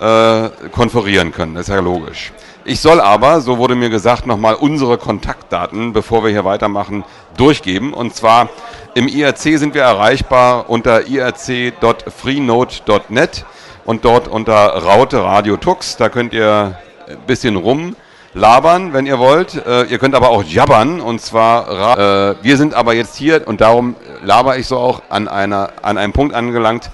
äh, konferieren können. Das ist ja logisch. Ich soll aber, so wurde mir gesagt, nochmal unsere Kontaktdaten, bevor wir hier weitermachen, durchgeben. Und zwar im IRC sind wir erreichbar unter irc.freenode.net und dort unter Raute Radio Tux. Da könnt ihr ein bisschen rumlabern, wenn ihr wollt. Äh, ihr könnt aber auch jabbern und zwar, äh, wir sind aber jetzt hier und darum laber ich so auch an, einer, an einem Punkt angelangt,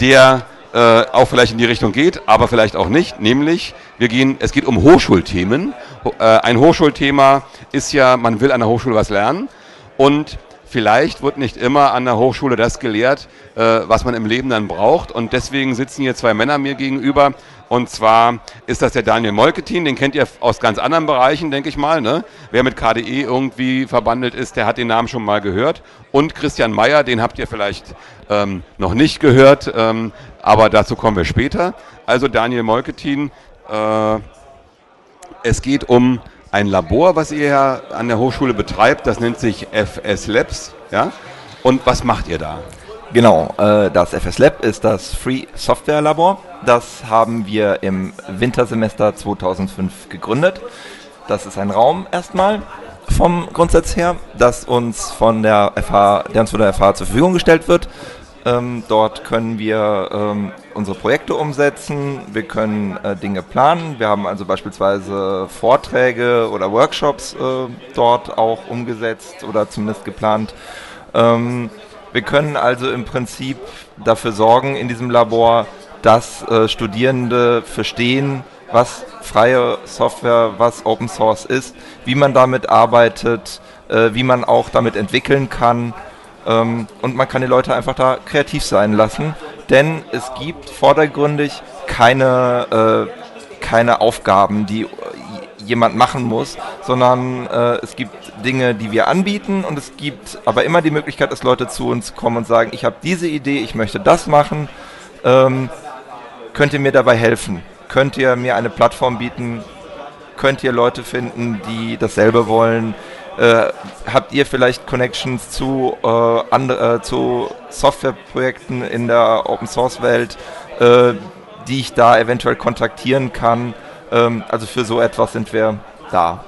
der äh, auch vielleicht in die Richtung geht, aber vielleicht auch nicht. Nämlich, wir gehen, es geht um Hochschulthemen. Äh, ein Hochschulthema ist ja, man will an der Hochschule was lernen und vielleicht wird nicht immer an der Hochschule das gelehrt, äh, was man im Leben dann braucht. Und deswegen sitzen hier zwei Männer mir gegenüber. Und zwar ist das der Daniel Molketin, den kennt ihr aus ganz anderen Bereichen, denke ich mal. Ne? Wer mit KDE irgendwie verbandelt ist, der hat den Namen schon mal gehört. Und Christian Meyer, den habt ihr vielleicht ähm, noch nicht gehört, ähm, aber dazu kommen wir später. Also Daniel Molketin, äh, es geht um ein Labor, was ihr an der Hochschule betreibt, das nennt sich FS Labs. Ja? Und was macht ihr da? Genau, äh, das FS Lab ist das Free Software Labor. Das haben wir im Wintersemester 2005 gegründet. Das ist ein Raum erstmal vom Grundsatz her, das uns von der FH, der uns von der FH zur Verfügung gestellt wird. Ähm, dort können wir ähm, unsere Projekte umsetzen, wir können äh, Dinge planen. Wir haben also beispielsweise Vorträge oder Workshops äh, dort auch umgesetzt oder zumindest geplant. Ähm, wir können also im Prinzip dafür sorgen in diesem Labor, dass äh, Studierende verstehen, was freie Software, was Open Source ist, wie man damit arbeitet, äh, wie man auch damit entwickeln kann ähm, und man kann die Leute einfach da kreativ sein lassen, denn es gibt vordergründig keine, äh, keine Aufgaben, die jemand machen muss, sondern äh, es gibt Dinge, die wir anbieten und es gibt aber immer die Möglichkeit, dass Leute zu uns kommen und sagen, ich habe diese Idee, ich möchte das machen, ähm, könnt ihr mir dabei helfen? Könnt ihr mir eine Plattform bieten? Könnt ihr Leute finden, die dasselbe wollen? Äh, habt ihr vielleicht Connections zu, äh, andre, äh, zu Softwareprojekten in der Open Source Welt, äh, die ich da eventuell kontaktieren kann? Ähm, also für so etwas sind wir da.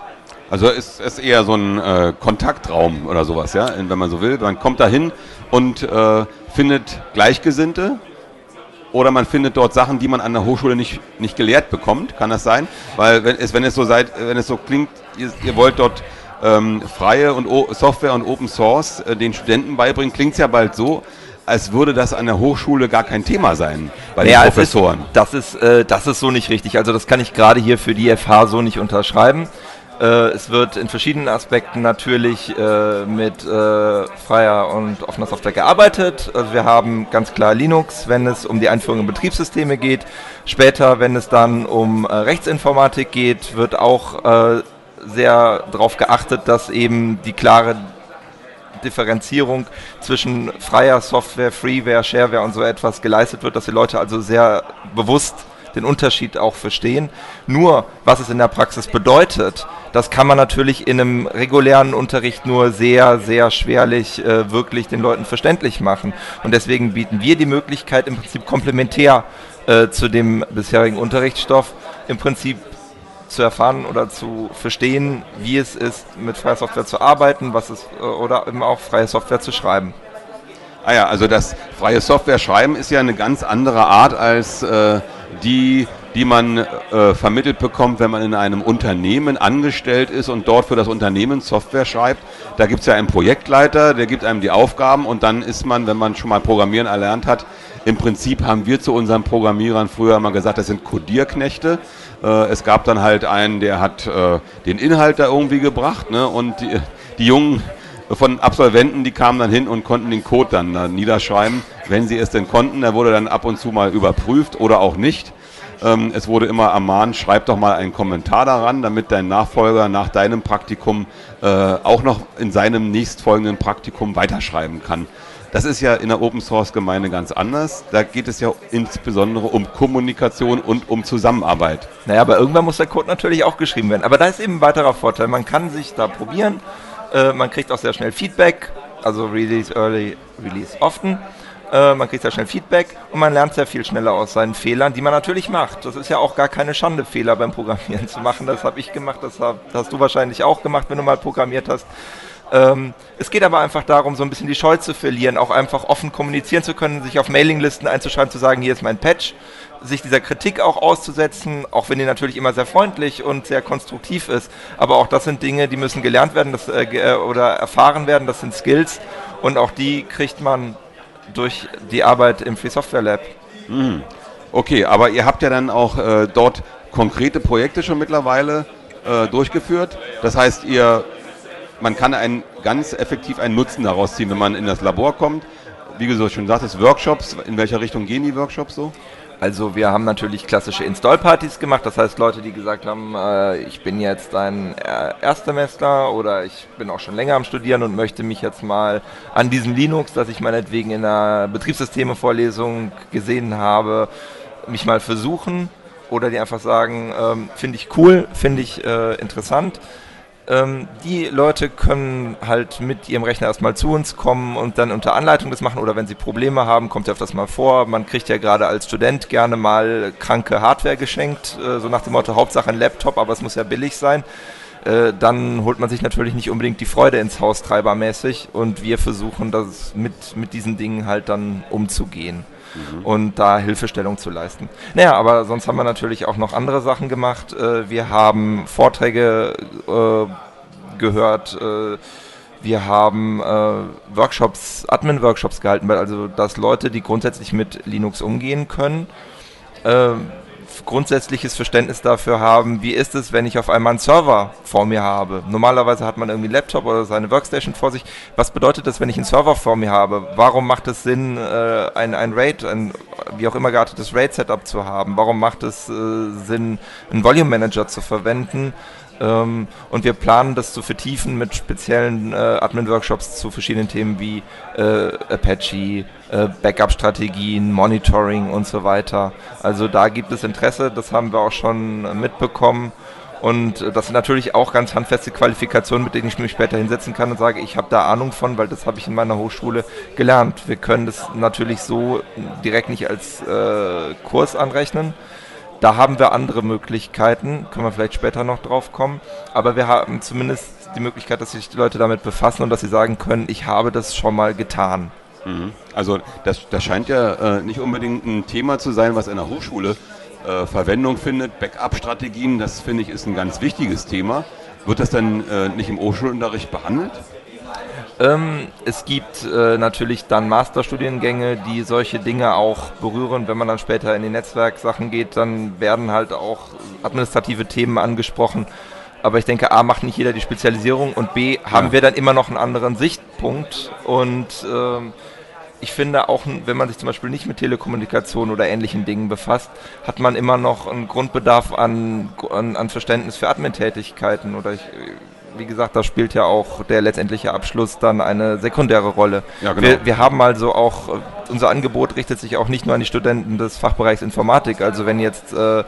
Also ist es eher so ein äh, Kontaktraum oder sowas, ja, wenn man so will. Man kommt da hin und äh, findet Gleichgesinnte oder man findet dort Sachen, die man an der Hochschule nicht, nicht gelehrt bekommt. Kann das sein? Weil wenn es, wenn es so seid, wenn es so klingt, ihr, ihr wollt dort ähm, freie und o Software und Open Source äh, den Studenten beibringen, klingt es ja bald so, als würde das an der Hochschule gar kein Thema sein bei naja, den Professoren. Ist, das, ist, äh, das ist so nicht richtig. Also das kann ich gerade hier für die FH so nicht unterschreiben. Äh, es wird in verschiedenen Aspekten natürlich äh, mit äh, freier und offener Software gearbeitet. Also wir haben ganz klar Linux, wenn es um die Einführung in Betriebssysteme geht. Später, wenn es dann um äh, Rechtsinformatik geht, wird auch äh, sehr darauf geachtet, dass eben die klare Differenzierung zwischen freier Software, Freeware, Shareware und so etwas geleistet wird, dass die Leute also sehr bewusst den Unterschied auch verstehen. Nur, was es in der Praxis bedeutet, das kann man natürlich in einem regulären Unterricht nur sehr, sehr schwerlich äh, wirklich den Leuten verständlich machen. Und deswegen bieten wir die Möglichkeit, im Prinzip komplementär äh, zu dem bisherigen Unterrichtsstoff, im Prinzip zu erfahren oder zu verstehen, wie es ist, mit freier Software zu arbeiten, was es äh, oder eben auch freie Software zu schreiben. Ah ja, also das freie Software schreiben ist ja eine ganz andere Art als äh, die, die man äh, vermittelt bekommt, wenn man in einem Unternehmen angestellt ist und dort für das Unternehmen Software schreibt. Da gibt es ja einen Projektleiter, der gibt einem die Aufgaben und dann ist man, wenn man schon mal Programmieren erlernt hat, im Prinzip haben wir zu unseren Programmierern früher mal gesagt, das sind Codierknechte. Äh, es gab dann halt einen, der hat äh, den Inhalt da irgendwie gebracht ne? und die, die Jungen von Absolventen, die kamen dann hin und konnten den Code dann, niederschreiben, wenn sie es denn konnten. Der wurde dann ab und zu mal überprüft oder auch nicht. Ähm, es wurde immer ermahnt, schreib doch mal einen Kommentar daran, damit dein Nachfolger nach deinem Praktikum äh, auch noch in seinem nächstfolgenden Praktikum weiterschreiben kann. Das ist ja in der Open Source Gemeinde ganz anders. Da geht es ja insbesondere um Kommunikation und um Zusammenarbeit. Naja, aber irgendwann muss der Code natürlich auch geschrieben werden. Aber da ist eben ein weiterer Vorteil. Man kann sich da probieren. Äh, man kriegt auch sehr schnell Feedback. Also Release Early, Release often. Äh, man kriegt sehr schnell Feedback und man lernt sehr viel schneller aus seinen Fehlern, die man natürlich macht. Das ist ja auch gar keine Schande, Fehler beim Programmieren zu machen. Das habe ich gemacht, das, hab, das hast du wahrscheinlich auch gemacht, wenn du mal programmiert hast. Ähm, es geht aber einfach darum, so ein bisschen die Scheu zu verlieren, auch einfach offen kommunizieren zu können, sich auf Mailinglisten einzuschreiben, zu sagen, hier ist mein Patch, sich dieser Kritik auch auszusetzen, auch wenn die natürlich immer sehr freundlich und sehr konstruktiv ist. Aber auch das sind Dinge, die müssen gelernt werden das, äh, äh oder erfahren werden, das sind Skills und auch die kriegt man durch die Arbeit im Free Software Lab. Mhm. Okay, aber ihr habt ja dann auch äh, dort konkrete Projekte schon mittlerweile äh, durchgeführt. Das heißt, ihr, man kann ein, ganz effektiv einen Nutzen daraus ziehen, wenn man in das Labor kommt. Wie du schon sagtest, Workshops, in welcher Richtung gehen die Workshops so? Also wir haben natürlich klassische Install-Partys gemacht, das heißt Leute, die gesagt haben, äh, ich bin jetzt ein äh, Erstsemester oder ich bin auch schon länger am Studieren und möchte mich jetzt mal an diesem Linux, das ich meinetwegen in einer Betriebssysteme-Vorlesung gesehen habe, mich mal versuchen oder die einfach sagen, ähm, finde ich cool, finde ich äh, interessant ähm, die Leute können halt mit ihrem Rechner erstmal zu uns kommen und dann unter Anleitung das machen oder wenn sie Probleme haben, kommt ja öfters mal vor. Man kriegt ja gerade als Student gerne mal kranke Hardware geschenkt, äh, so nach dem Motto Hauptsache ein Laptop, aber es muss ja billig sein. Äh, dann holt man sich natürlich nicht unbedingt die Freude ins Haus treibermäßig und wir versuchen das mit, mit diesen Dingen halt dann umzugehen mhm. und da Hilfestellung zu leisten. Naja, aber sonst haben wir natürlich auch noch andere Sachen gemacht. Äh, wir haben Vorträge äh, gehört. Äh, wir haben äh, Workshops, Admin-Workshops gehalten, also dass Leute, die grundsätzlich mit Linux umgehen können, äh, grundsätzliches Verständnis dafür haben, wie ist es, wenn ich auf einmal einen Server vor mir habe. Normalerweise hat man irgendwie einen Laptop oder seine Workstation vor sich. Was bedeutet das, wenn ich einen Server vor mir habe? Warum macht es Sinn, äh, ein, ein RAID, ein wie auch immer geartetes RAID-Setup zu haben? Warum macht es äh, Sinn, einen Volume Manager zu verwenden? Ähm, und wir planen das zu vertiefen mit speziellen äh, Admin-Workshops zu verschiedenen Themen wie äh, Apache, Backup-Strategien, Monitoring und so weiter. Also da gibt es Interesse, das haben wir auch schon mitbekommen. Und das sind natürlich auch ganz handfeste Qualifikationen, mit denen ich mich später hinsetzen kann und sage, ich habe da Ahnung von, weil das habe ich in meiner Hochschule gelernt. Wir können das natürlich so direkt nicht als äh, Kurs anrechnen, da haben wir andere Möglichkeiten, können wir vielleicht später noch drauf kommen, aber wir haben zumindest die Möglichkeit, dass sich die Leute damit befassen und dass sie sagen können, ich habe das schon mal getan. Mhm. Also das, das scheint ja äh, nicht unbedingt ein Thema zu sein, was in der Hochschule äh, Verwendung findet. Backup-Strategien, das finde ich ist ein ganz wichtiges Thema. Wird das dann äh, nicht im Hochschulunterricht behandelt? Ähm, es gibt äh, natürlich dann Masterstudiengänge, die solche Dinge auch berühren. Wenn man dann später in die Netzwerksachen geht, dann werden halt auch administrative Themen angesprochen. Aber ich denke, A, macht nicht jeder die Spezialisierung und B, haben ja. wir dann immer noch einen anderen Sichtpunkt. Und ähm, ich finde auch, wenn man sich zum Beispiel nicht mit Telekommunikation oder ähnlichen Dingen befasst, hat man immer noch einen Grundbedarf an, an, an Verständnis für Admin-Tätigkeiten. Oder ich, wie gesagt, da spielt ja auch der letztendliche Abschluss dann eine sekundäre Rolle. Ja, genau. wir, wir haben also auch, äh, unser Angebot richtet sich auch nicht nur an die Studenten des Fachbereichs Informatik. Also wenn jetzt äh,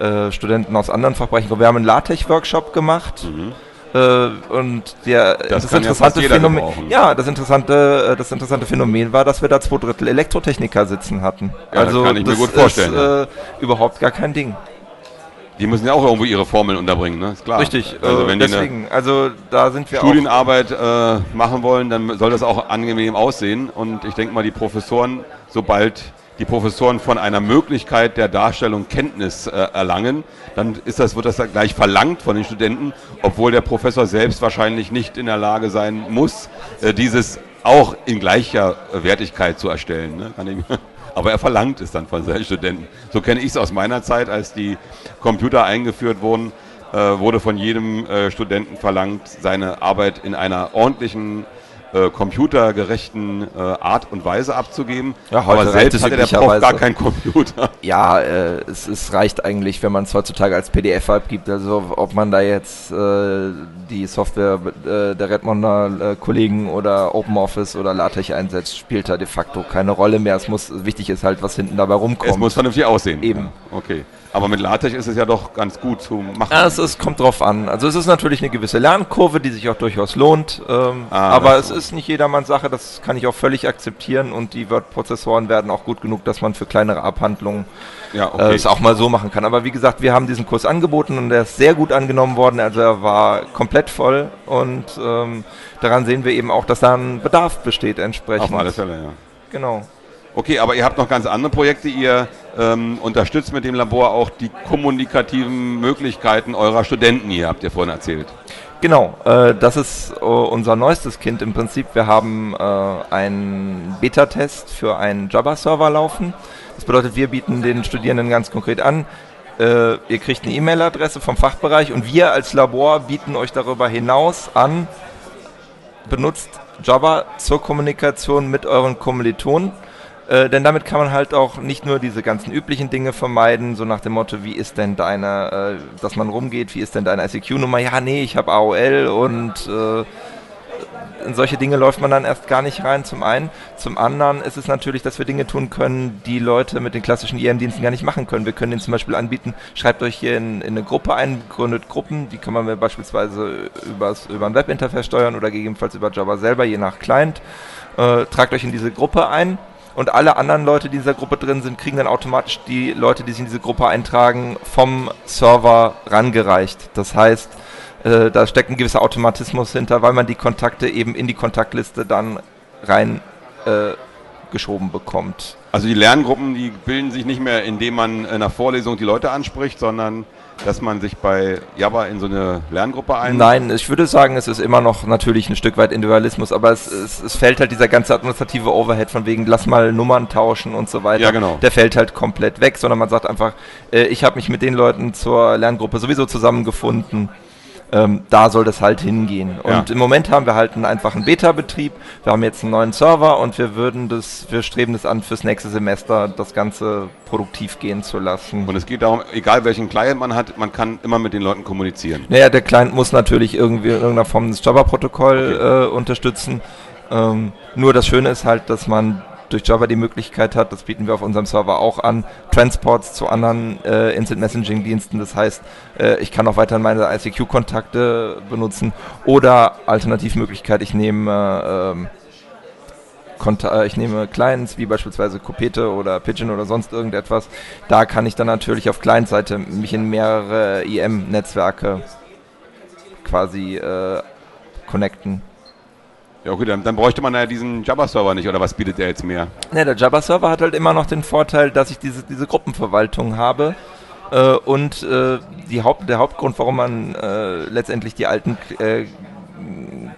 äh, Studenten aus anderen Fachbereichen kommen, wir haben einen LaTeX-Workshop gemacht. Mhm. Äh, und der, das, das interessante ja Phänomen, ja, das interessante, äh, das interessante Phänomen war, dass wir da zwei Drittel Elektrotechniker sitzen hatten. Ja, also das kann ich mir gut vorstellen. Ist, ja. überhaupt gar kein Ding. Die müssen ja auch irgendwo ihre Formeln unterbringen, ne? Ist klar. Richtig, also äh, wenn deswegen, die also da sind wir Studienarbeit äh, machen wollen, dann soll das auch angenehm aussehen. Und ich denke mal, die Professoren, sobald die Professoren von einer Möglichkeit der Darstellung Kenntnis äh, erlangen, dann ist das, wird das gleich verlangt von den Studenten, obwohl der Professor selbst wahrscheinlich nicht in der Lage sein muss, äh, dieses auch in gleicher Wertigkeit zu erstellen. Ne? Aber er verlangt es dann von seinen Studenten. So kenne ich es aus meiner Zeit, als die Computer eingeführt wurden, äh, wurde von jedem äh, Studenten verlangt, seine Arbeit in einer ordentlichen äh, computergerechten äh, Art und Weise abzugeben. Ja, heute aber selbst hatte der Prof gar keinen Computer. Ja, äh, es, es, reicht eigentlich, wenn man es heutzutage als PDF abgibt. Also ob man da jetzt äh, die Software äh, der Redmonder äh, Kollegen oder OpenOffice oder LaTeX einsetzt, spielt da de facto keine Rolle mehr. Es muss wichtig ist halt, was hinten dabei rumkommt. Es muss vernünftig aussehen. Eben. Okay. Aber mit LaTeX ist es ja doch ganz gut zu machen. Ja, es, es kommt drauf an. Also es ist natürlich eine gewisse Lernkurve, die sich auch durchaus lohnt. Ähm, Ah, aber es so. ist nicht jedermanns Sache, das kann ich auch völlig akzeptieren und die Word-Prozessoren werden auch gut genug, dass man für kleinere Abhandlungen Ja, äh, okay. es auch mal so machen kann. Aber wie gesagt, wir haben diesen Kurs angeboten und der ist sehr gut angenommen worden. Also er war komplett voll und ähm, daran sehen wir eben auch, dass da ein Bedarf besteht entsprechend. Auf alle Fälle, ja. Genau. Okay, aber ihr habt noch ganz andere Projekte. Ihr ähm, unterstützt mit dem Labor auch die kommunikativen Möglichkeiten eurer Studenten hier, habt ihr vorhin erzählt. Genau, äh, das ist äh, unser neuestes Kind im Prinzip. Wir haben äh, einen Beta-Test für einen Java-Server laufen. Das bedeutet, wir bieten den Studierenden ganz konkret an, äh, ihr kriegt eine E-Mail-Adresse vom Fachbereich und wir als Labor bieten euch darüber hinaus an, benutzt Java zur Kommunikation mit euren Kommilitonen. Äh, denn damit kann man halt auch nicht nur diese ganzen üblichen Dinge vermeiden, so nach dem Motto, wie ist denn deine, äh, dass man rumgeht, wie ist denn deine ICQ-Nummer? Ja, nee, ich habe AOL und äh, in solche Dinge läuft man dann erst gar nicht rein, zum einen. Zum anderen ist es natürlich, dass wir Dinge tun können, die Leute mit den klassischen IM-Diensten gar nicht machen können. Wir können ihnen zum Beispiel anbieten, schreibt euch hier in, in eine Gruppe ein, gründet Gruppen, die kann man beispielsweise übers, über ein Webinterface steuern oder gegebenenfalls über Java selber, je nach Client. Äh, tragt euch in diese Gruppe ein und alle anderen Leute, die in dieser Gruppe drin sind, kriegen dann automatisch die Leute, die sich in diese Gruppe eintragen, vom Server rangereicht. Das heißt, äh, da steckt ein gewisser Automatismus hinter, weil man die Kontakte eben in die Kontaktliste dann rein äh, geschoben bekommt. Also die Lerngruppen, die bilden sich nicht mehr, indem man in einer Vorlesung die Leute anspricht, sondern dass man sich bei Java in so eine Lerngruppe ein... Nein, ich würde sagen, es ist immer noch natürlich ein Stück weit Individualismus, aber es, es, es fällt halt dieser ganze administrative Overhead von wegen, lass mal Nummern tauschen und so weiter. Ja, genau. Der fällt halt komplett weg, sondern man sagt einfach, äh, ich habe mich mit den Leuten zur Lerngruppe sowieso zusammengefunden. Ähm, da soll das halt hingehen. Ja. Und im Moment haben wir halt einen einfachen Beta-Betrieb. Wir haben jetzt einen neuen Server und wir würden das, wir streben das an, fürs nächste Semester das Ganze produktiv gehen zu lassen. Und es geht darum, egal welchen Client man hat, man kann immer mit den Leuten kommunizieren. Naja, der Client muss natürlich irgendwie in irgendeiner Form das Java-Protokoll äh, unterstützen. Ähm, nur das Schöne ist halt, dass man durch Java die Möglichkeit hat, das bieten wir auf unserem Server auch an, Transports zu anderen äh, Instant Messaging Diensten. Das heißt, äh, ich kann auch weiterhin meine ICQ-Kontakte benutzen oder Alternativmöglichkeit, ich nehme äh, ähm, äh, ich nehme Clients wie beispielsweise Kopete oder Pigeon oder sonst irgendetwas. Da kann ich dann natürlich auf Client-Seite mich in mehrere IM-Netzwerke quasi äh, connecten. Ja, okay, dann, dann bräuchte man ja diesen Java-Server nicht, oder was bietet der jetzt mehr? Ne, der Java-Server hat halt immer noch den Vorteil, dass ich diese, diese Gruppenverwaltung habe. Äh, und äh, die Haupt, der Hauptgrund, warum man äh, letztendlich die alten äh,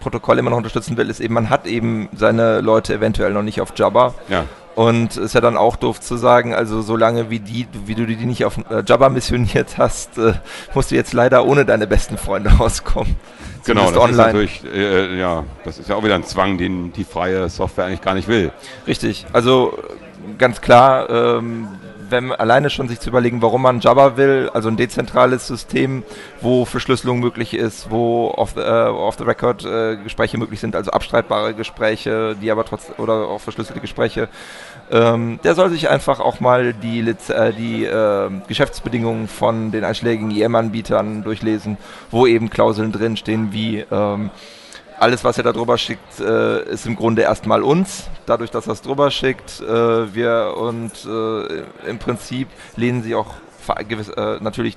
Protokolle immer noch unterstützen will, ist eben, man hat eben seine Leute eventuell noch nicht auf Java. Ja. Und ist ja dann auch doof zu sagen, also solange wie die, wie du die nicht auf äh, Java missioniert hast, äh, musst du jetzt leider ohne deine besten Freunde auskommen. Genau, das ist natürlich, äh, ja, das ist ja auch wieder ein Zwang, den die freie Software eigentlich gar nicht will. Richtig. Also ganz klar, ähm, wenn alleine schon sich zu überlegen, warum man Java will, also ein dezentrales System, wo Verschlüsselung möglich ist, wo off the, äh, off the record äh, Gespräche möglich sind, also abstreitbare Gespräche, die aber trotz oder auch verschlüsselte Gespräche, ähm, der soll sich einfach auch mal die, Liz äh, die äh, Geschäftsbedingungen von den einschlägigen IM-Anbietern durchlesen, wo eben Klauseln drinstehen wie ähm, alles, was er da drüber schickt, äh, ist im Grunde erstmal uns. Dadurch, dass er es drüber schickt, äh, wir und äh, im Prinzip lehnen sie auch gewiss, äh, natürlich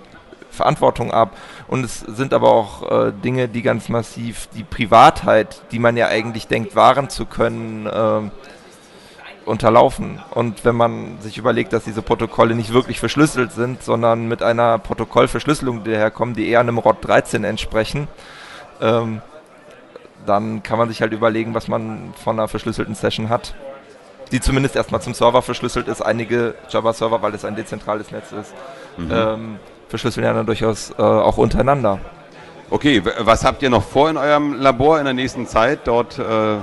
Verantwortung ab. Und es sind aber auch äh, Dinge, die ganz massiv die Privatheit, die man ja eigentlich denkt, wahren zu können, ähm, unterlaufen. Und wenn man sich überlegt, dass diese Protokolle nicht wirklich verschlüsselt sind, sondern mit einer Protokollverschlüsselung daherkommen, die eher einem ROT 13 entsprechen, ähm, dann kann man sich halt überlegen, was man von einer verschlüsselten Session hat. Die zumindest erstmal zum Server verschlüsselt ist. Einige Java-Server, weil es ein dezentrales Netz ist, ähm, verschlüsseln ja dann durchaus äh, auch untereinander. Okay, was habt ihr noch vor in eurem Labor in der nächsten Zeit, dort äh,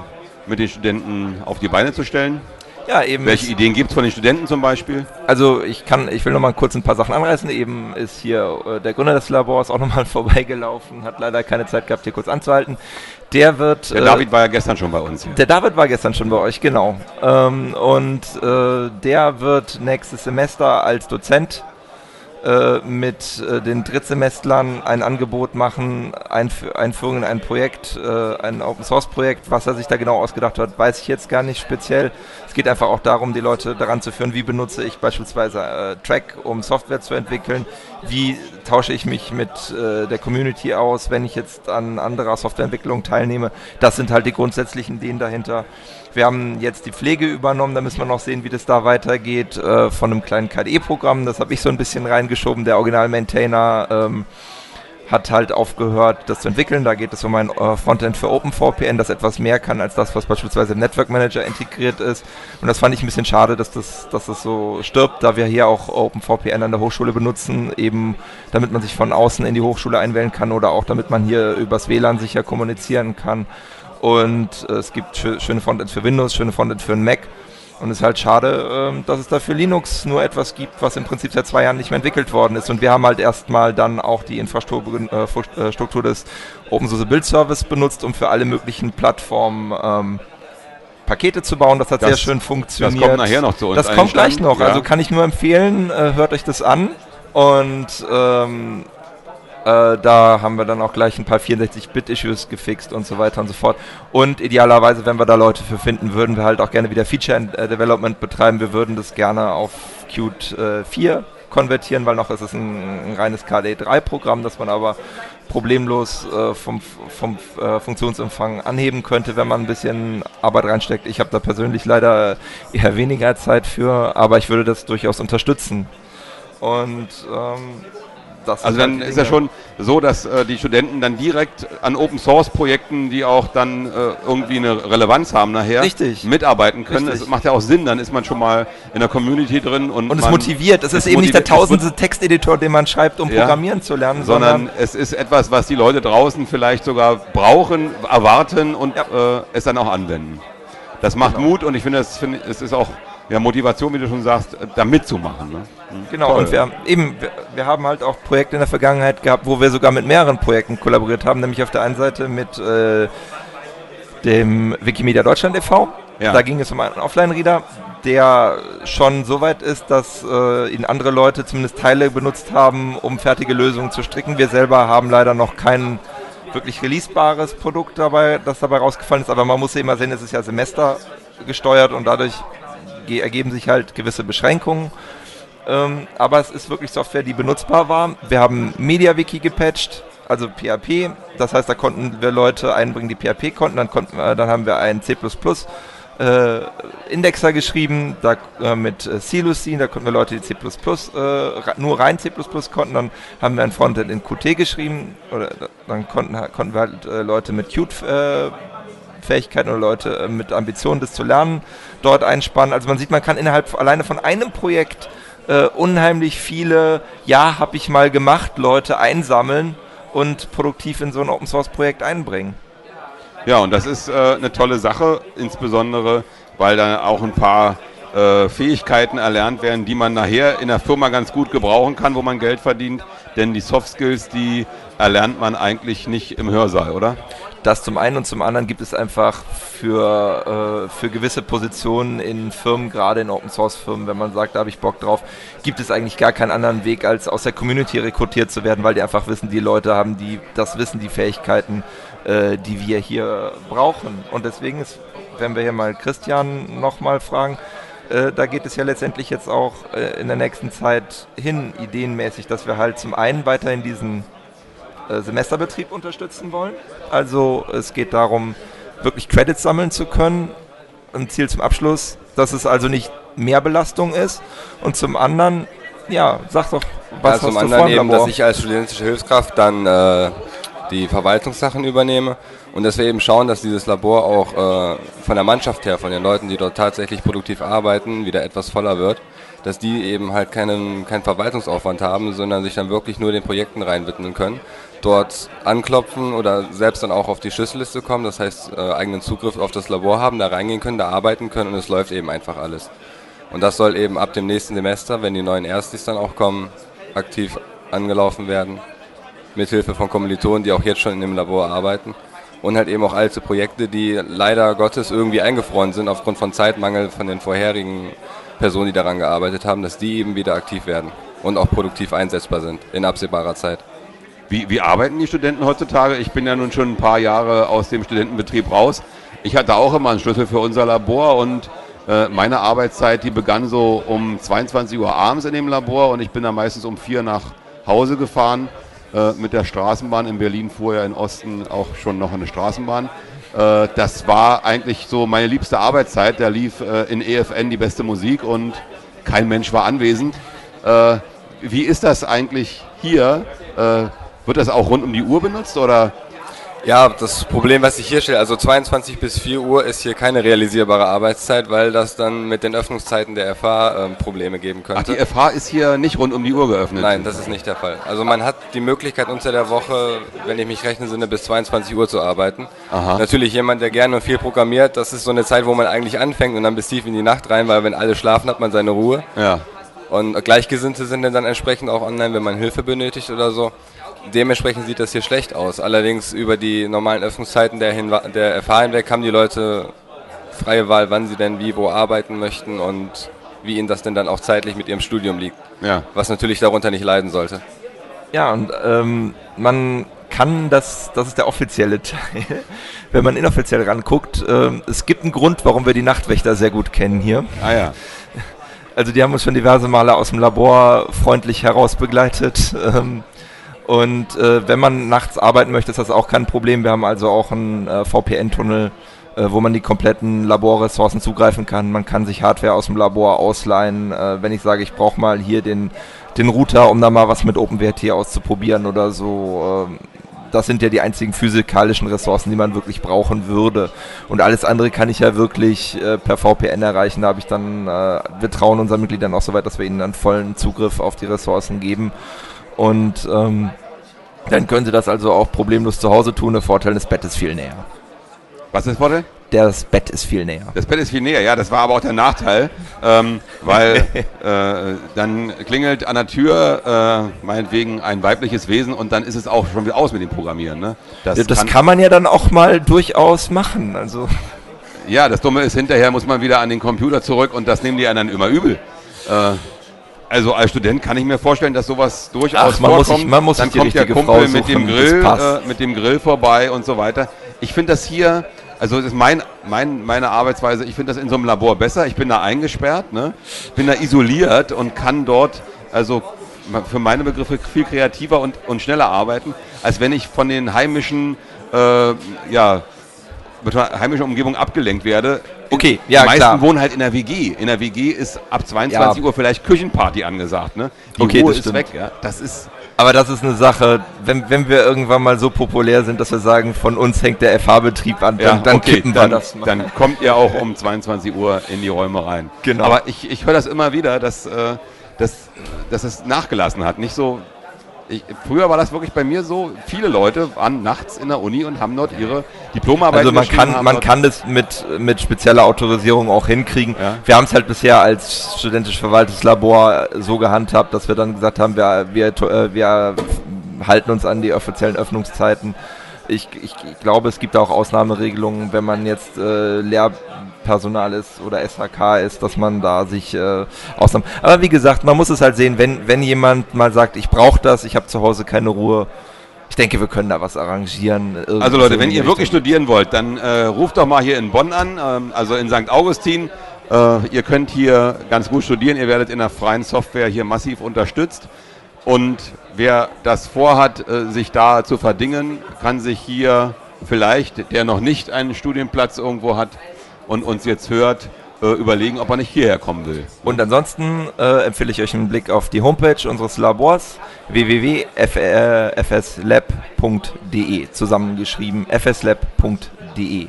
mit den Studenten auf die Beine zu stellen? Ja, eben. Welche Ideen gibt es von den Studenten zum Beispiel? Also ich kann, ich will noch mal kurz ein paar Sachen anreißen. Eben ist hier äh, der Gründer des Labors auch noch mal vorbeigelaufen, hat leider keine Zeit gehabt, hier kurz anzuhalten. Der wird. Der äh, David war ja gestern schon bei uns hier. Der David war gestern schon bei euch, genau. Ähm, und äh, der wird nächstes Semester als Dozent äh, äh, mit äh, den Drittsemestlern ein Angebot machen, Einf Einführung in ein Projekt, äh, ein Open Source Projekt. Was er sich da genau ausgedacht hat, weiß ich jetzt gar nicht speziell. Es geht einfach auch darum, die Leute daran zu führen, wie benutze ich beispielsweise äh, Track, um Software zu entwickeln, wie tausche ich mich mit äh, der Community aus, wenn ich jetzt an anderer Softwareentwicklung teilnehme. Das sind halt die grundsätzlichen Ideen dahinter. Wir haben jetzt die Pflege übernommen, da müssen wir noch sehen, wie das da weitergeht, äh, von einem kleinen KDE-Programm. Das habe ich so ein bisschen reingeschoben. Der Original-Maintainer ähm, hat halt aufgehört, das zu entwickeln. Da geht es um ein äh, Frontend für OpenVPN, das etwas mehr kann als das, was beispielsweise im Network Manager integriert ist. Und das fand ich ein bisschen schade, dass das, dass das so stirbt, da wir hier auch OpenVPN an der Hochschule benutzen, eben damit man sich von außen in die Hochschule einwählen kann oder auch damit man hier übers WLAN sicher kommunizieren kann. Und äh, es gibt schöne Frontends für Windows, schöne Frontends für den Mac. Und es ist halt schade, äh, dass es da für Linux nur etwas gibt, was im Prinzip seit zwei Jahren nicht mehr entwickelt worden ist. Und wir haben halt erstmal dann auch die Infrastruktur äh, äh des Open Source Build Service benutzt, um für alle möglichen Plattformen ähm, Pakete zu bauen. Das hat das, sehr schön funktioniert. Das kommt nachher noch zu uns. Das kommt gleich noch. Ja. Also kann ich nur empfehlen, hört euch das an. Und ähm, äh, da haben wir dann auch gleich ein paar 64-Bit-Issues gefixt und so weiter und so fort. Und idealerweise, wenn wir da Leute für finden, würden wir halt auch gerne wieder Feature-Development betreiben. Wir würden das gerne auf Qt äh, 4 konvertieren, weil noch ist es ein, ein reines KDE3-Programm, das man aber problemlos äh, vom, vom äh, Funktionsumfang anheben könnte, wenn man ein bisschen Arbeit reinsteckt. Ich habe da persönlich leider eher weniger Zeit für, aber ich würde das durchaus unterstützen. Und ähm, das also dann ist ja schon so, dass äh, die Studenten dann direkt an Open Source Projekten, die auch dann äh, irgendwie eine Relevanz haben nachher, Richtig. mitarbeiten können. Richtig. Das macht ja auch Sinn, dann ist man schon mal in der Community drin und, und es motiviert. Es ist eben nicht der tausendste Texteditor, den man schreibt, um ja, Programmieren zu lernen, sondern, sondern, es ist etwas, was die Leute draußen vielleicht sogar brauchen, erwarten und ja. äh, es dann auch anwenden. Das macht genau. Mut und ich finde, es, find, es ist auch ja, Motivation, wie du schon sagst, da mitzumachen. Ne? Mhm. Genau, Toll. und wir, eben, wir, wir, haben halt auch Projekte in der Vergangenheit gehabt, wo wir sogar mit mehreren Projekten kollaboriert haben, nämlich auf der einen Seite mit äh, dem Wikimedia Deutschland e.V. Ja. Da ging es um einen Offline-Reader, der schon so weit ist, dass äh, ihn andere Leute zumindest Teile benutzt haben, um fertige Lösungen zu stricken. Wir selber haben leider noch kein wirklich releasebares Produkt dabei, das dabei rausgefallen ist, aber man muss immer sehen, es ist ja Semester gesteuert und dadurch ergeben sich halt gewisse Beschränkungen. Ähm, aber es ist wirklich Software, die benutzbar war. Wir haben MediaWiki gepatcht, also PHP. Das heißt, da konnten wir Leute einbringen, die PHP konnten. Dann, konnten, äh, dann haben wir einen C++ äh, Indexer geschrieben, da äh, mit äh, da konnten wir Leute, die C++, äh, nur rein C++ konnten, dann haben wir ein Frontend in Qt geschrieben, oder dann konnten, konnten wir halt äh, Leute mit Qt äh, Fähigkeiten oder Leute äh, mit Ambitionen, das zu lernen, dort einspannen. Also man sieht, man kann innerhalb alleine von einem Projekt äh, unheimlich viele, ja, habe ich mal gemacht, Leute einsammeln und produktiv in so ein Open Source Projekt einbringen. Ja, und das ist äh, eine tolle Sache, insbesondere weil da auch ein paar äh, Fähigkeiten erlernt werden, die man nachher in der Firma ganz gut gebrauchen kann, wo man Geld verdient. Denn die Soft Skills, die erlernt man eigentlich nicht im Hörsaal, oder? Das zum einen und zum anderen gibt es einfach für, äh, für gewisse Positionen in Firmen, gerade in Open Source Firmen, wenn man sagt, da habe ich Bock drauf, gibt es eigentlich gar keinen anderen Weg, als aus der Community rekrutiert zu werden, weil die einfach wissen, die Leute haben die, das Wissen, die Fähigkeiten, äh, die wir hier brauchen. Und deswegen ist, wenn wir hier mal Christian nochmal fragen, äh, da geht es ja letztendlich jetzt auch äh, in der nächsten Zeit hin, ideenmäßig, dass wir halt zum einen weiterhin diesen Semesterbetrieb unterstützen wollen. Also es geht darum, wirklich Credits sammeln zu können. Ein Ziel zum Abschluss, dass es also nicht mehr Belastung ist. Und zum anderen, ja, sag doch, was ja, zum hast anderen eben, dass ich als studentische Hilfskraft dann äh, die Verwaltungssachen übernehme und dass wir eben schauen, dass dieses Labor auch äh, von der Mannschaft her, von den Leuten, die dort tatsächlich produktiv arbeiten, wieder etwas voller wird dass die eben halt keinen, keinen Verwaltungsaufwand haben, sondern sich dann wirklich nur den Projekten reinwidmen können dort anklopfen oder selbst dann auch auf die Schlüsselliste kommen, das heißt äh, eigenen Zugriff auf das Labor haben, da reingehen können, da arbeiten können und es läuft eben einfach alles. Und das soll eben ab dem nächsten Semester, wenn die neuen Erstis dann auch kommen, aktiv angelaufen werden, mithilfe von Kommilitonen, die auch jetzt schon in dem Labor arbeiten. Und halt eben auch alte Projekte, die leider Gottes irgendwie eingefroren sind aufgrund von Zeitmangel von den vorherigen Personen, die daran gearbeitet haben, dass die eben wieder aktiv werden. und auch produktiv einsetzbar sind in absehbarer Zeit. Wie, wie arbeiten die Studenten heutzutage? Ich bin ja nun schon ein paar Jahre aus dem Studentenbetrieb raus. Ich hatte auch immer einen Schlüssel für unser Labor und äh, meine Arbeitszeit, die begann so um 22 Uhr abends in dem Labor und ich bin dann meistens um vier nach Hause gefahren. Äh, mit der Straßenbahn in Berlin fuhr ja in Osten auch schon noch eine Straßenbahn. Äh, das war eigentlich so meine liebste Arbeitszeit. Da lief äh, in EFN die beste Musik und kein Mensch war anwesend. Äh, wie ist das eigentlich hier? Wird das auch rund um die Uhr benutzt oder? Ja, das Problem, was ich hier stelle, also 22 bis 4 Uhr ist hier keine realisierbare Arbeitszeit, weil das dann mit den Öffnungszeiten der FH ähm, Probleme geben könnte. Ach, die FH ist hier nicht rund um die Uhr geöffnet? Nein, das ist nicht der Fall. Also man hat die Möglichkeit unter der Woche, wenn ich mich rechnen sinne, bis 22 Uhr zu arbeiten. Aha. Natürlich jemand, der gerne und viel programmiert, das ist so eine Zeit, wo man eigentlich anfängt und dann bis tief in die Nacht rein, weil wenn alle schlafen, hat man seine Ruhe. Ja. Und Gleichgesinnte sind dann entsprechend auch online, wenn man Hilfe benötigt oder so. Dementsprechend sieht das hier schlecht aus. Allerdings über die normalen Öffnungszeiten der, der FH hinweg haben die Leute freie Wahl, wann sie denn wie wo arbeiten möchten und wie ihnen das denn dann auch zeitlich mit ihrem Studium liegt. Ja. Was natürlich darunter nicht leiden sollte. Ja, und ähm, man kann das, das ist der offizielle Teil. Wenn man inoffiziell ranguckt, ähm, es gibt einen Grund, warum wir die Nachtwächter sehr gut kennen hier. Ah ja. Also die haben uns schon diverse Male aus dem Labor freundlich herausbegleitet. Ähm, und äh, wenn man nachts arbeiten möchte, ist das auch kein Problem. Wir haben also auch einen äh, VPN-Tunnel, äh, wo man die kompletten Laborressourcen zugreifen kann. Man kann sich Hardware aus dem Labor ausleihen. Äh, wenn ich sage, ich brauche mal hier den, den Router, um da mal was mit OpenWrt auszuprobieren oder so. Ähm, das sind ja die einzigen physikalischen Ressourcen, die man wirklich brauchen würde. Und alles andere kann ich ja wirklich äh, per VPN erreichen. Da habe ich dann, äh, wir trauen unseren Mitgliedern auch so weit, dass wir ihnen dann vollen Zugriff auf die Ressourcen geben. Und ähm, dann können sie das also auch problemlos zu Hause tun. Der Vorteil, das Bett ist viel näher. Was ist das Vorteil? Das Bett ist viel näher. Das Bett ist viel näher, ja, das war aber auch der Nachteil, ähm, weil äh, dann klingelt an der Tür äh, meinetwegen ein weibliches Wesen und dann ist es auch schon wieder aus mit dem Programmieren. Ne? Das, das kann, kann, man ja dann auch mal durchaus machen. Also. Ja, das Dumme ist, hinterher muss man wieder an den Computer zurück und das nehmen die anderen immer übel. Äh, also als Student kann ich mir vorstellen, dass sowas durchaus Ach, man vorkommt. Muss sich, man muss dann kommt der Kumpel mit dem Grill, äh, mit dem Grill vorbei und so weiter. Ich finde das hier also das ist mein, mein, meine Arbeitsweise, ich finde das in so einem Labor besser. Ich bin da eingesperrt, ne? bin da isoliert und kann dort also für meine Begriffe viel kreativer und, und schneller arbeiten, als wenn ich von den heimischen, äh, ja, heimischen Umgebung abgelenkt werde. Okay, ja, Die meisten klar. wohnen halt in der WG. In der WG ist ab 22 ja. Uhr vielleicht Küchenparty angesagt. Ne? Die okay, Ruhe ist stimmt. weg. Ja? Das ist aber das ist eine Sache, wenn, wenn wir irgendwann mal so populär sind, dass wir sagen, von uns hängt der FH-Betrieb an, dann, ja, dann okay, kippen wir dann, das mal. Dann kommt ihr auch um 22 Uhr in die Räume rein. Genau. Aber ich, ich höre das immer wieder, dass, äh, dass, dass es nachgelassen hat. Nicht so ich, früher war das wirklich bei mir so, viele Leute waren nachts in der Uni und haben dort ihre Diplomarbeit Also man kann, man kann das mit, mit spezieller Autorisierung auch hinkriegen. Ja. Wir haben es halt bisher als studentisch verwaltetes Labor so gehandhabt, dass wir dann gesagt haben, wir, wir, äh, wir halten uns an die offiziellen Öffnungszeiten. Ich, ich, ich glaube, es gibt auch Ausnahmeregelungen, wenn man jetzt äh, Lehr Personal ist oder SHK ist, dass man da sich äh, ausnimmt. Aber wie gesagt, man muss es halt sehen, wenn, wenn jemand mal sagt, ich brauche das, ich habe zu Hause keine Ruhe, ich denke, wir können da was arrangieren. Also Leute, wenn ihr wirklich studieren wollt, dann äh, ruft doch mal hier in Bonn an, ähm, also in St. Augustin. Äh, ihr könnt hier ganz gut studieren, ihr werdet in der freien Software hier massiv unterstützt. Und wer das vorhat, äh, sich da zu verdingen, kann sich hier vielleicht, der noch nicht einen Studienplatz irgendwo hat, und uns jetzt hört, äh, überlegen, ob er nicht hierher kommen will. Und ansonsten äh, empfehle ich euch einen Blick auf die Homepage unseres Labors www.fslab.de zusammengeschrieben fslab.de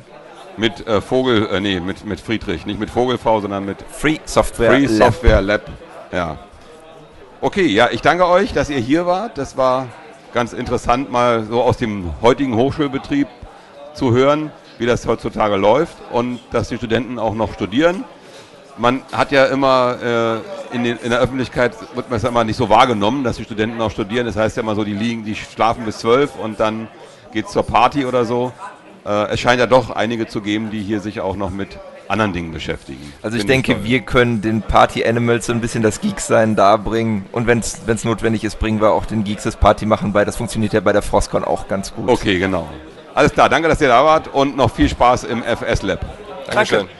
mit äh, Vogel, äh, nee, mit, mit Friedrich, nicht mit Vogelv, sondern mit Free Software Free Lab. Software Lab. Ja. Okay, ja, ich danke euch, dass ihr hier wart. Das war ganz interessant, mal so aus dem heutigen Hochschulbetrieb zu hören wie das heutzutage läuft und dass die Studenten auch noch studieren. Man hat ja immer äh, in, den, in, der Öffentlichkeit wird man es ja immer nicht so wahrgenommen, dass die Studenten auch studieren. Das heißt ja immer so, die liegen, die schlafen bis zwölf und dann geht es zur Party oder so. Äh, es scheint ja doch einige zu geben, die hier sich auch noch mit anderen Dingen beschäftigen. Also ich denke, ich wir können den Party Animals so ein bisschen das Geeks-Sein darbringen. Und wenn es notwendig ist, bringen wir auch den Geeks das Party machen bei. Das funktioniert ja bei der Frostcon auch ganz gut. Okay, genau. Alles klar, danke, dass ihr da wart und noch viel Spaß im FS Lab. Dankeschön. Danke.